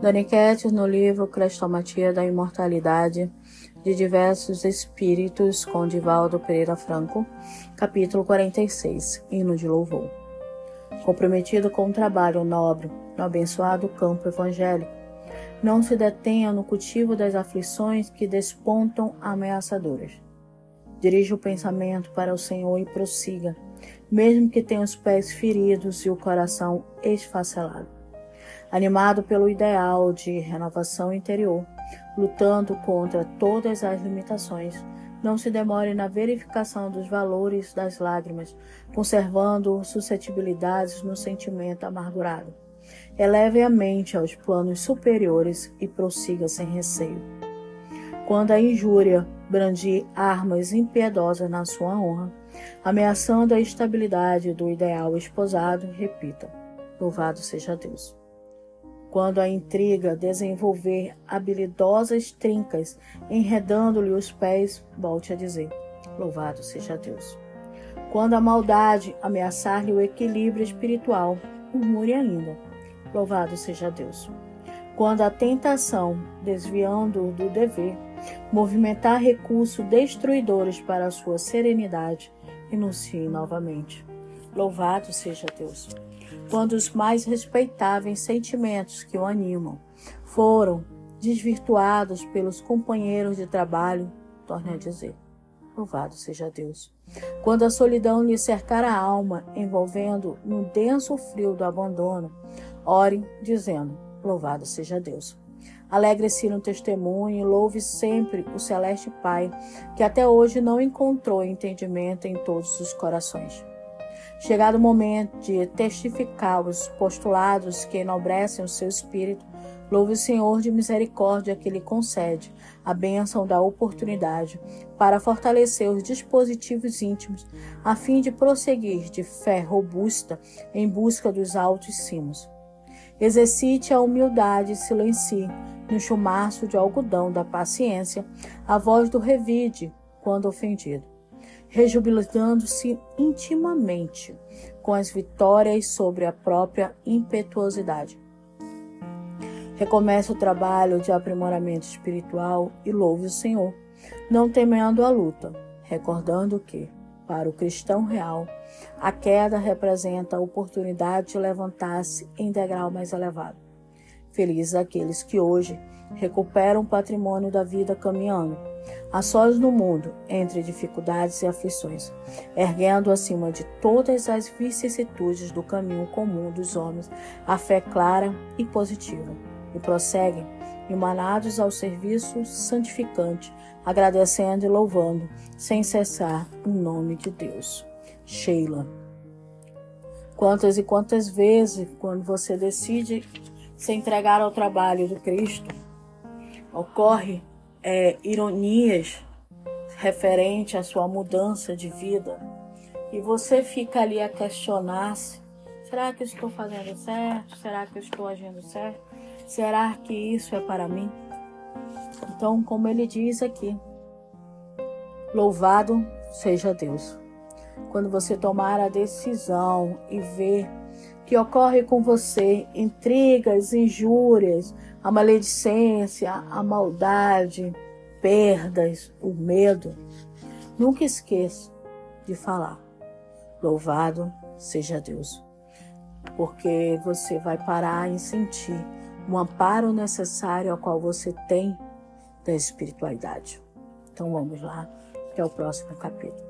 Daniquete no livro Crestomatia da Imortalidade de Diversos Espíritos, com Divaldo Pereira Franco, capítulo 46, Hino de Louvor. Comprometido com o trabalho nobre no abençoado campo evangélico, não se detenha no cultivo das aflições que despontam ameaçadoras. Dirija o pensamento para o Senhor e prossiga, mesmo que tenha os pés feridos e o coração esfacelado. Animado pelo ideal de renovação interior, lutando contra todas as limitações, não se demore na verificação dos valores das lágrimas, conservando suscetibilidades no sentimento amargurado. Eleve a mente aos planos superiores e prossiga sem receio. Quando a injúria brandir armas impiedosas na sua honra, ameaçando a estabilidade do ideal esposado, repita: Louvado seja Deus. Quando a intriga desenvolver habilidosas trincas, enredando-lhe os pés, volte a dizer: Louvado seja Deus. Quando a maldade ameaçar-lhe o equilíbrio espiritual, murmure ainda: Louvado seja Deus. Quando a tentação, desviando do dever, movimentar recursos destruidores para a sua serenidade, renuncie novamente. Louvado seja Deus. Quando os mais respeitáveis sentimentos que o animam foram desvirtuados pelos companheiros de trabalho, torne a dizer: Louvado seja Deus. Quando a solidão lhe cercar a alma, envolvendo no denso frio do abandono, ore dizendo: Louvado seja Deus. Alegre-se no testemunho e louve sempre o Celeste Pai, que até hoje não encontrou entendimento em todos os corações. Chegado o momento de testificar os postulados que enobrecem o seu espírito, louve o Senhor de misericórdia que lhe concede a bênção da oportunidade para fortalecer os dispositivos íntimos, a fim de prosseguir de fé robusta em busca dos altos cimos. Exercite a humildade e silencie, no chumaço de algodão da paciência, a voz do revide quando ofendido, rejubilando-se intimamente com as vitórias sobre a própria impetuosidade. Recomece o trabalho de aprimoramento espiritual e louve o Senhor, não temendo a luta, recordando que, para o cristão real, a queda representa a oportunidade de levantar-se em degrau mais elevado. Felizes aqueles que hoje recuperam o patrimônio da vida caminhando, a sós no mundo, entre dificuldades e aflições, erguendo acima de todas as vicissitudes do caminho comum dos homens a fé clara e positiva, e prosseguem, emanados ao serviço santificante agradecendo e louvando, sem cessar, o nome de Deus. Sheila. Quantas e quantas vezes, quando você decide se entregar ao trabalho do Cristo, ocorre é, ironias referente à sua mudança de vida e você fica ali a questionar-se: será que eu estou fazendo certo? Será que eu estou agindo certo? Será que isso é para mim? Então, como ele diz aqui, louvado seja Deus. Quando você tomar a decisão e ver que ocorre com você intrigas, injúrias, a maledicência, a maldade, perdas, o medo, nunca esqueça de falar: Louvado seja Deus. Porque você vai parar em sentir um amparo necessário ao qual você tem da espiritualidade. Então vamos lá, que é o próximo capítulo.